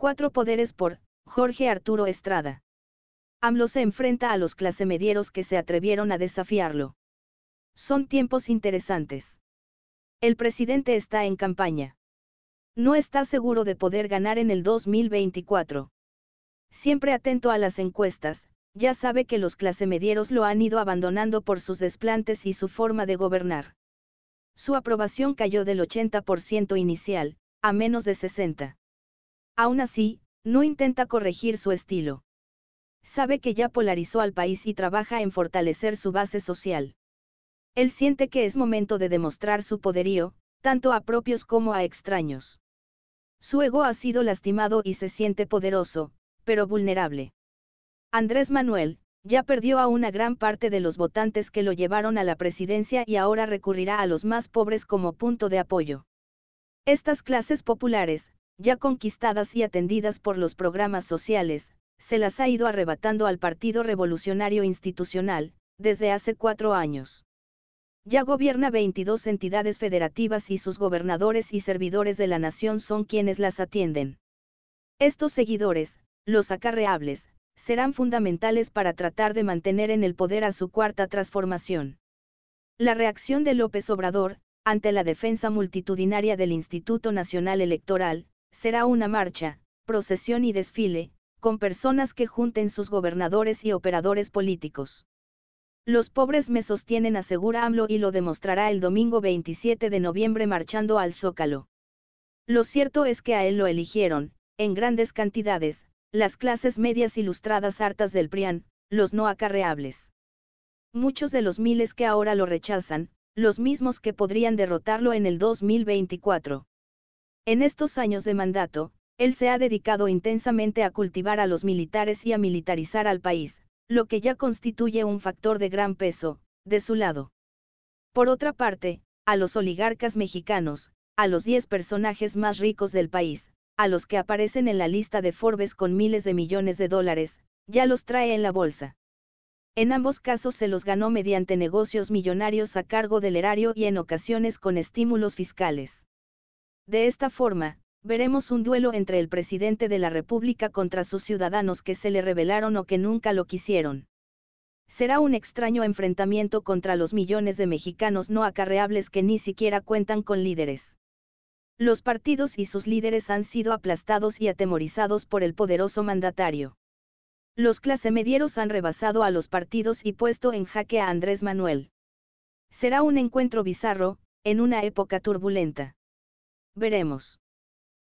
Cuatro poderes por Jorge Arturo Estrada. AMLO se enfrenta a los clasemedieros que se atrevieron a desafiarlo. Son tiempos interesantes. El presidente está en campaña. No está seguro de poder ganar en el 2024. Siempre atento a las encuestas, ya sabe que los clasemedieros lo han ido abandonando por sus desplantes y su forma de gobernar. Su aprobación cayó del 80% inicial, a menos de 60. Aún así, no intenta corregir su estilo sabe que ya polarizó al país y trabaja en fortalecer su base social. Él siente que es momento de demostrar su poderío, tanto a propios como a extraños. Su ego ha sido lastimado y se siente poderoso, pero vulnerable. Andrés Manuel, ya perdió a una gran parte de los votantes que lo llevaron a la presidencia y ahora recurrirá a los más pobres como punto de apoyo. Estas clases populares, ya conquistadas y atendidas por los programas sociales, se las ha ido arrebatando al Partido Revolucionario Institucional, desde hace cuatro años. Ya gobierna 22 entidades federativas y sus gobernadores y servidores de la nación son quienes las atienden. Estos seguidores, los acarreables, serán fundamentales para tratar de mantener en el poder a su cuarta transformación. La reacción de López Obrador, ante la defensa multitudinaria del Instituto Nacional Electoral, será una marcha, procesión y desfile, con personas que junten sus gobernadores y operadores políticos. Los pobres me sostienen, asegura AMLO y lo demostrará el domingo 27 de noviembre marchando al Zócalo. Lo cierto es que a él lo eligieron, en grandes cantidades, las clases medias ilustradas hartas del PRIAN, los no acarreables. Muchos de los miles que ahora lo rechazan, los mismos que podrían derrotarlo en el 2024. En estos años de mandato, él se ha dedicado intensamente a cultivar a los militares y a militarizar al país, lo que ya constituye un factor de gran peso, de su lado. Por otra parte, a los oligarcas mexicanos, a los 10 personajes más ricos del país, a los que aparecen en la lista de Forbes con miles de millones de dólares, ya los trae en la bolsa. En ambos casos se los ganó mediante negocios millonarios a cargo del erario y en ocasiones con estímulos fiscales. De esta forma, veremos un duelo entre el presidente de la República contra sus ciudadanos que se le rebelaron o que nunca lo quisieron. Será un extraño enfrentamiento contra los millones de mexicanos no acarreables que ni siquiera cuentan con líderes. Los partidos y sus líderes han sido aplastados y atemorizados por el poderoso mandatario. Los clasemedieros han rebasado a los partidos y puesto en jaque a Andrés Manuel. Será un encuentro bizarro, en una época turbulenta. Veremos.